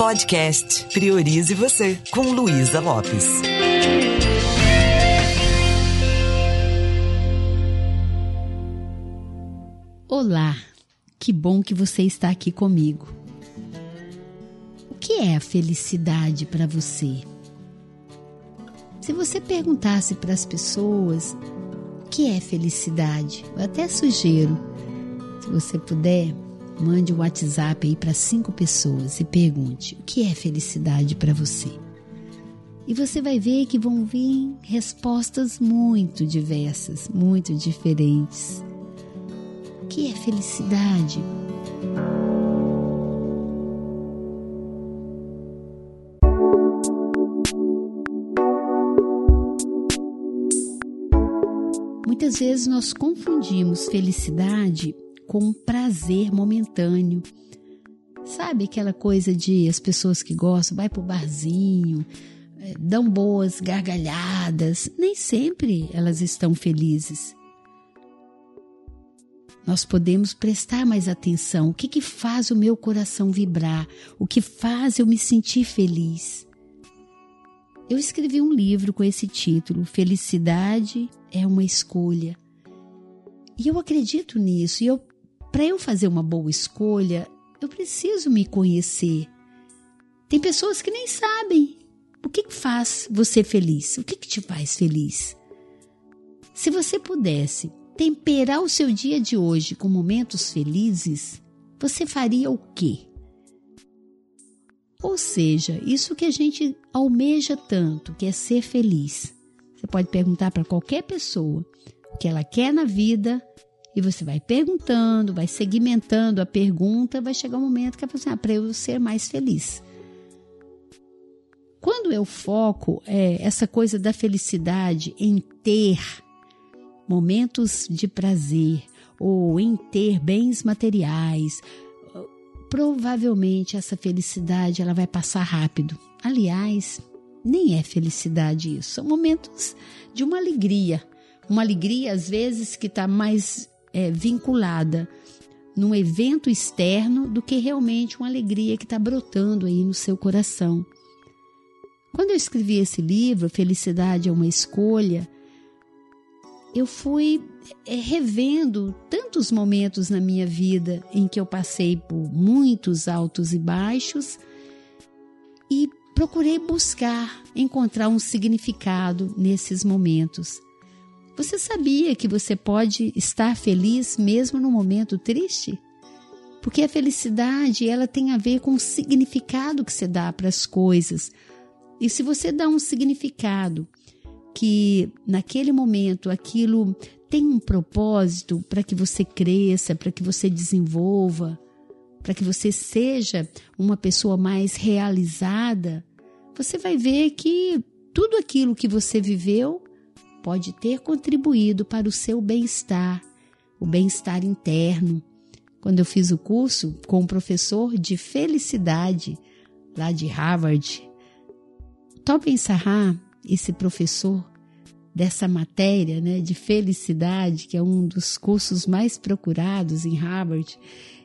Podcast Priorize Você, com Luísa Lopes. Olá, que bom que você está aqui comigo. O que é a felicidade para você? Se você perguntasse para as pessoas o que é felicidade, eu até sugiro, se você puder, mande um WhatsApp aí para cinco pessoas e pergunte o que é felicidade para você. E você vai ver que vão vir respostas muito diversas, muito diferentes. O que é felicidade? Muitas vezes nós confundimos felicidade com prazer momentâneo. Sabe aquela coisa de as pessoas que gostam, vai pro barzinho, é, dão boas gargalhadas, nem sempre elas estão felizes. Nós podemos prestar mais atenção. O que, que faz o meu coração vibrar? O que faz eu me sentir feliz? Eu escrevi um livro com esse título, Felicidade é uma Escolha. E eu acredito nisso. E eu para eu fazer uma boa escolha, eu preciso me conhecer. Tem pessoas que nem sabem o que faz você feliz, o que, te faz feliz. Se você pudesse temperar o seu dia de hoje com momentos felizes, você faria o quê? Ou seja, isso que a gente almeja tanto, que é ser feliz. Você pode perguntar para qualquer pessoa o que ela quer na vida e você vai perguntando, vai segmentando a pergunta, vai chegar um momento que é assim, ah, para eu ser mais feliz. Quando eu foco é, essa coisa da felicidade em ter momentos de prazer ou em ter bens materiais, provavelmente essa felicidade ela vai passar rápido. Aliás, nem é felicidade isso, são momentos de uma alegria, uma alegria às vezes que está mais é, vinculada num evento externo do que realmente uma alegria que está brotando aí no seu coração. Quando eu escrevi esse livro, Felicidade é uma Escolha, eu fui é, revendo tantos momentos na minha vida em que eu passei por muitos altos e baixos e procurei buscar, encontrar um significado nesses momentos. Você sabia que você pode estar feliz mesmo no momento triste? Porque a felicidade, ela tem a ver com o significado que você dá para as coisas. E se você dá um significado que naquele momento aquilo tem um propósito para que você cresça, para que você desenvolva, para que você seja uma pessoa mais realizada, você vai ver que tudo aquilo que você viveu pode ter contribuído para o seu bem-estar, o bem-estar interno. Quando eu fiz o curso com um professor de felicidade lá de Harvard, Tobin Sahar, esse professor dessa matéria né, de felicidade, que é um dos cursos mais procurados em Harvard,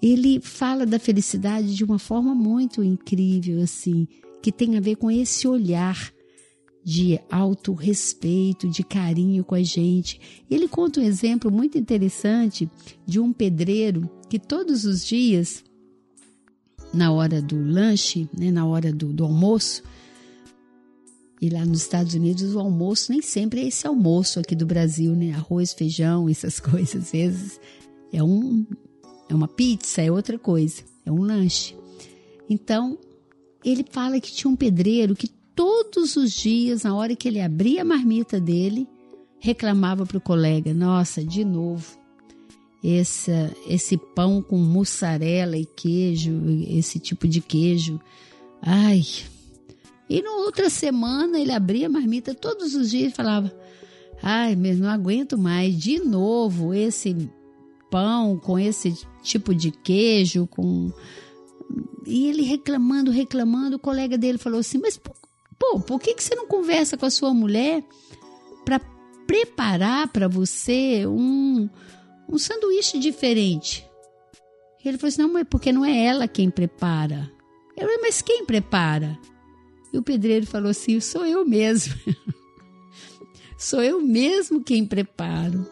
ele fala da felicidade de uma forma muito incrível, assim, que tem a ver com esse olhar de autorrespeito, de carinho com a gente. Ele conta um exemplo muito interessante de um pedreiro que todos os dias, na hora do lanche, né, na hora do, do almoço, e lá nos Estados Unidos o almoço nem sempre é esse almoço aqui do Brasil, né? Arroz, feijão, essas coisas. Às vezes é, um, é uma pizza, é outra coisa, é um lanche. Então, ele fala que tinha um pedreiro que todos os dias, na hora que ele abria a marmita dele, reclamava para o colega: Nossa, de novo, esse, esse pão com mussarela e queijo, esse tipo de queijo. Ai. E na outra semana ele abria a marmita todos os dias e falava: Ai, mas não aguento mais, de novo esse pão com esse tipo de queijo, com. E ele reclamando, reclamando, o colega dele falou assim: Mas por Pô, por que, que você não conversa com a sua mulher para preparar para você um, um sanduíche diferente? Ele falou assim: não, mas porque não é ela quem prepara. Eu falei, mas quem prepara? E o pedreiro falou assim: sou eu mesmo. sou eu mesmo quem preparo.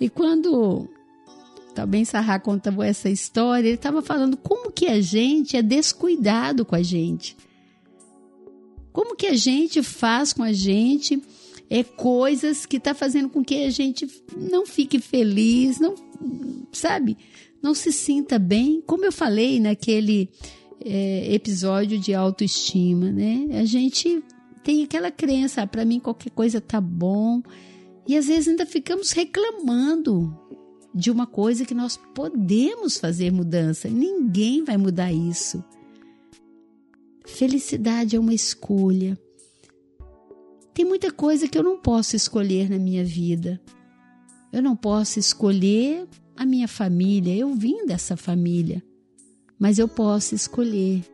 E quando também Sarra contou essa história, ele estava falando como que a gente é descuidado com a gente. Como que a gente faz com a gente é coisas que está fazendo com que a gente não fique feliz, não sabe, não se sinta bem. Como eu falei naquele é, episódio de autoestima, né? A gente tem aquela crença, ah, para mim qualquer coisa tá bom, e às vezes ainda ficamos reclamando de uma coisa que nós podemos fazer mudança. Ninguém vai mudar isso. Felicidade é uma escolha. Tem muita coisa que eu não posso escolher na minha vida. Eu não posso escolher a minha família, eu vim dessa família. Mas eu posso escolher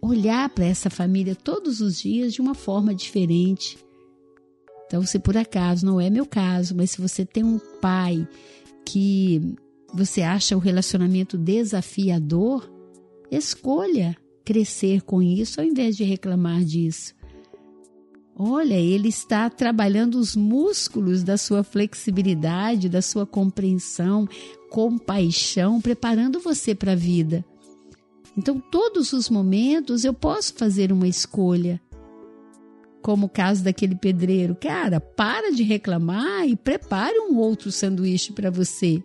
olhar para essa família todos os dias de uma forma diferente. Então, se por acaso não é meu caso, mas se você tem um pai que você acha o relacionamento desafiador, escolha crescer com isso ao invés de reclamar disso. Olha, ele está trabalhando os músculos da sua flexibilidade, da sua compreensão, compaixão, preparando você para a vida. Então, todos os momentos eu posso fazer uma escolha. Como o caso daquele pedreiro. Cara, para de reclamar e prepare um outro sanduíche para você.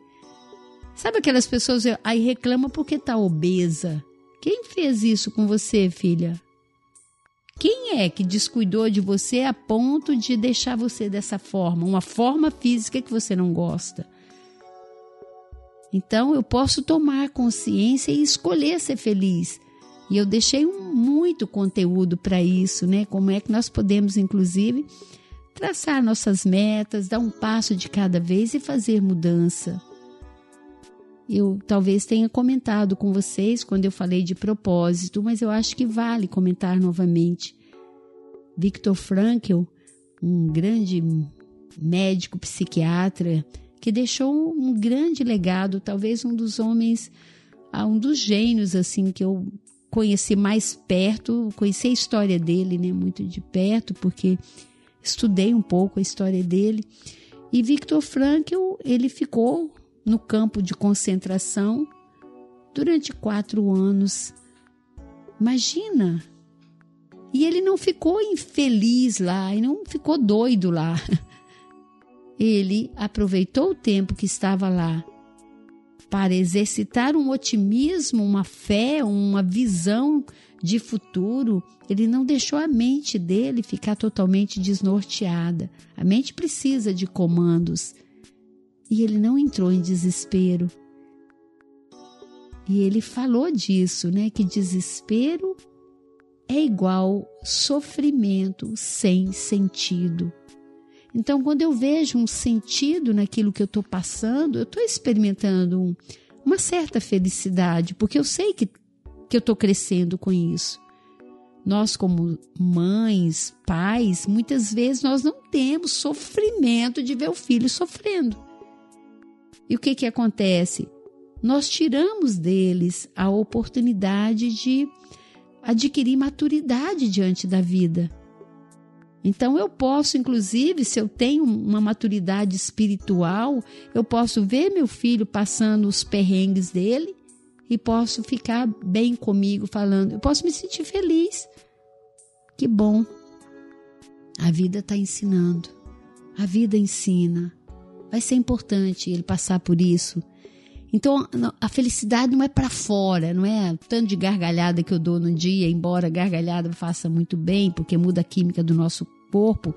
Sabe aquelas pessoas aí reclama porque está obesa? Quem fez isso com você, filha? Quem é que descuidou de você a ponto de deixar você dessa forma, uma forma física que você não gosta? Então eu posso tomar consciência e escolher ser feliz. E eu deixei muito conteúdo para isso, né? Como é que nós podemos, inclusive, traçar nossas metas, dar um passo de cada vez e fazer mudança. Eu talvez tenha comentado com vocês quando eu falei de propósito, mas eu acho que vale comentar novamente. Viktor Frankl, um grande médico psiquiatra que deixou um grande legado, talvez um dos homens, ah, um dos gênios assim que eu conheci mais perto, conheci a história dele, né, muito de perto, porque estudei um pouco a história dele. E Viktor Frankl, ele ficou no campo de concentração durante quatro anos. Imagina! E ele não ficou infeliz lá, e não ficou doido lá. Ele aproveitou o tempo que estava lá para exercitar um otimismo, uma fé, uma visão de futuro. Ele não deixou a mente dele ficar totalmente desnorteada. A mente precisa de comandos e ele não entrou em desespero. E ele falou disso, né? Que desespero é igual sofrimento sem sentido. Então, quando eu vejo um sentido naquilo que eu estou passando, eu estou experimentando um, uma certa felicidade, porque eu sei que, que eu estou crescendo com isso. Nós, como mães, pais, muitas vezes nós não temos sofrimento de ver o filho sofrendo. E o que, que acontece? Nós tiramos deles a oportunidade de adquirir maturidade diante da vida. Então eu posso, inclusive, se eu tenho uma maturidade espiritual, eu posso ver meu filho passando os perrengues dele e posso ficar bem comigo falando, eu posso me sentir feliz. Que bom. A vida está ensinando. A vida ensina vai ser importante ele passar por isso. Então, a felicidade não é para fora, não é tanto de gargalhada que eu dou no dia, embora gargalhada faça muito bem, porque muda a química do nosso corpo,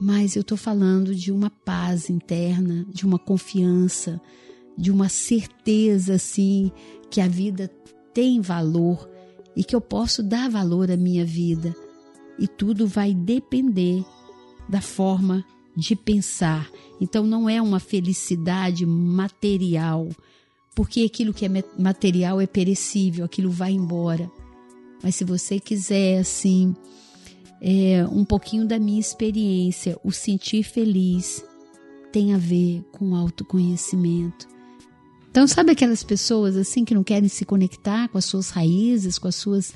mas eu estou falando de uma paz interna, de uma confiança, de uma certeza, assim, que a vida tem valor e que eu posso dar valor à minha vida. E tudo vai depender da forma de pensar. Então não é uma felicidade material, porque aquilo que é material é perecível, aquilo vai embora. Mas se você quiser assim, é, um pouquinho da minha experiência, o sentir feliz tem a ver com autoconhecimento. Então, sabe aquelas pessoas assim que não querem se conectar com as suas raízes, com as suas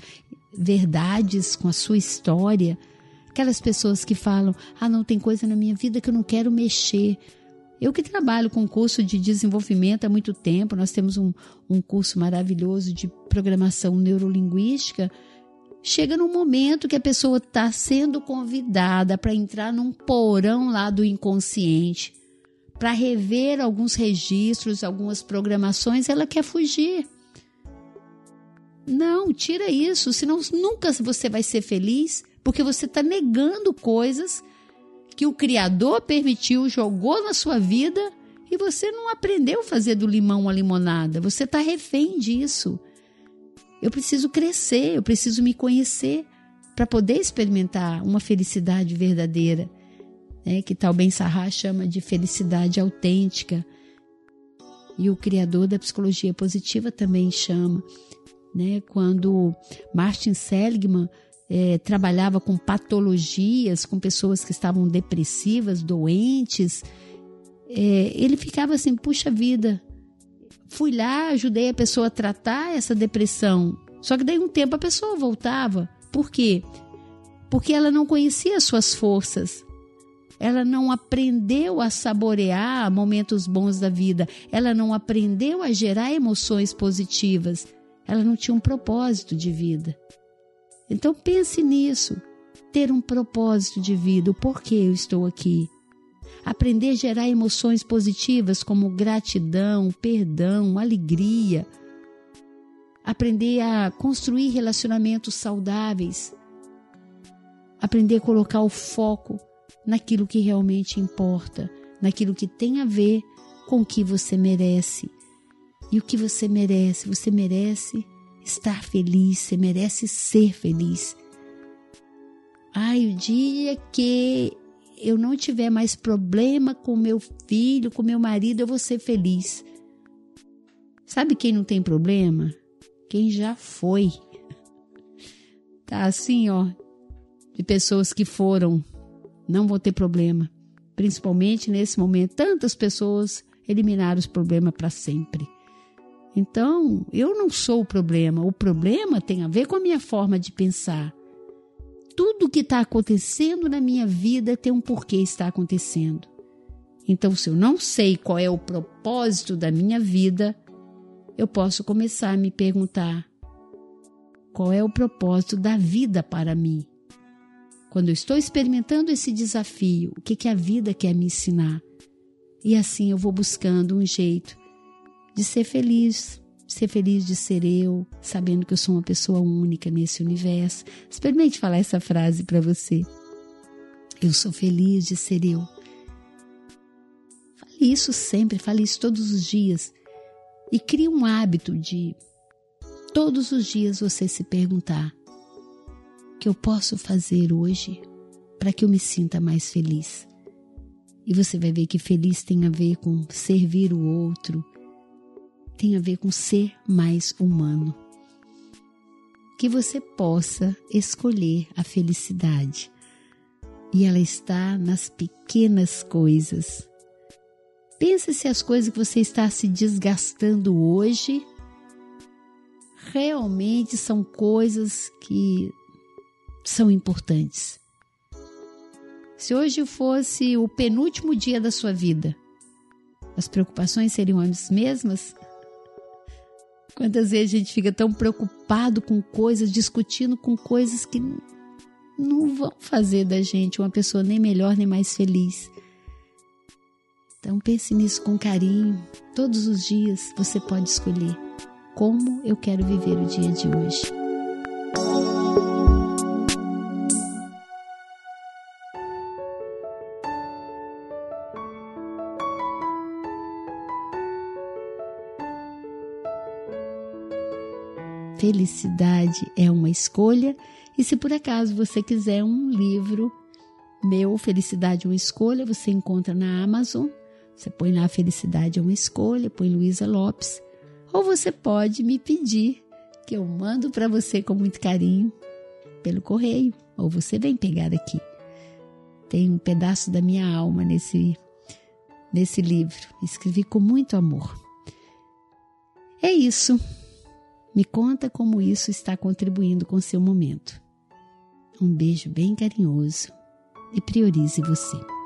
verdades, com a sua história? Aquelas pessoas que falam: ah, não tem coisa na minha vida que eu não quero mexer. Eu que trabalho com curso de desenvolvimento há muito tempo, nós temos um, um curso maravilhoso de programação neurolinguística. Chega num momento que a pessoa está sendo convidada para entrar num porão lá do inconsciente para rever alguns registros, algumas programações, ela quer fugir. Não, tira isso, senão nunca você vai ser feliz, porque você está negando coisas que o Criador permitiu, jogou na sua vida e você não aprendeu a fazer do limão a limonada. Você está refém disso. Eu preciso crescer, eu preciso me conhecer para poder experimentar uma felicidade verdadeira né, que tal Ben Sarra chama de felicidade autêntica. E o criador da psicologia positiva também chama. Né, quando Martin Seligman é, trabalhava com patologias, com pessoas que estavam depressivas, doentes, é, ele ficava assim: puxa vida, fui lá, ajudei a pessoa a tratar essa depressão. Só que daí um tempo a pessoa voltava. Por quê? Porque ela não conhecia as suas forças ela não aprendeu a saborear momentos bons da vida, ela não aprendeu a gerar emoções positivas, ela não tinha um propósito de vida. Então pense nisso, ter um propósito de vida, o porquê eu estou aqui. Aprender a gerar emoções positivas como gratidão, perdão, alegria. Aprender a construir relacionamentos saudáveis. Aprender a colocar o foco naquilo que realmente importa, naquilo que tem a ver com o que você merece. E o que você merece? Você merece estar feliz, você merece ser feliz. Ai, o dia que eu não tiver mais problema com meu filho, com meu marido, eu vou ser feliz. Sabe quem não tem problema? Quem já foi. Tá assim, ó, de pessoas que foram não vou ter problema. Principalmente nesse momento, tantas pessoas eliminaram os problemas para sempre. Então, eu não sou o problema. O problema tem a ver com a minha forma de pensar. Tudo que está acontecendo na minha vida tem um porquê está acontecendo. Então, se eu não sei qual é o propósito da minha vida, eu posso começar a me perguntar: qual é o propósito da vida para mim? Quando eu estou experimentando esse desafio, o que, que a vida quer me ensinar? E assim eu vou buscando um jeito de ser feliz, ser feliz de ser eu, sabendo que eu sou uma pessoa única nesse universo. Experimente falar essa frase para você. Eu sou feliz de ser eu. Fale isso sempre, fale isso todos os dias. E crie um hábito de todos os dias você se perguntar: que eu posso fazer hoje para que eu me sinta mais feliz? E você vai ver que feliz tem a ver com servir o outro, tem a ver com ser mais humano. Que você possa escolher a felicidade. E ela está nas pequenas coisas. Pense se as coisas que você está se desgastando hoje realmente são coisas que são importantes. Se hoje fosse o penúltimo dia da sua vida, as preocupações seriam as mesmas? Quantas vezes a gente fica tão preocupado com coisas, discutindo com coisas que não vão fazer da gente uma pessoa nem melhor nem mais feliz. Então pense nisso com carinho. Todos os dias você pode escolher como eu quero viver o dia de hoje. Felicidade é uma escolha. E se por acaso você quiser um livro meu, Felicidade é uma escolha, você encontra na Amazon. Você põe lá Felicidade é uma escolha, põe Luísa Lopes. Ou você pode me pedir que eu mando para você com muito carinho pelo correio. Ou você vem pegar aqui. Tem um pedaço da minha alma nesse, nesse livro. Escrevi com muito amor. É isso. Me conta como isso está contribuindo com seu momento. Um beijo bem carinhoso e priorize você.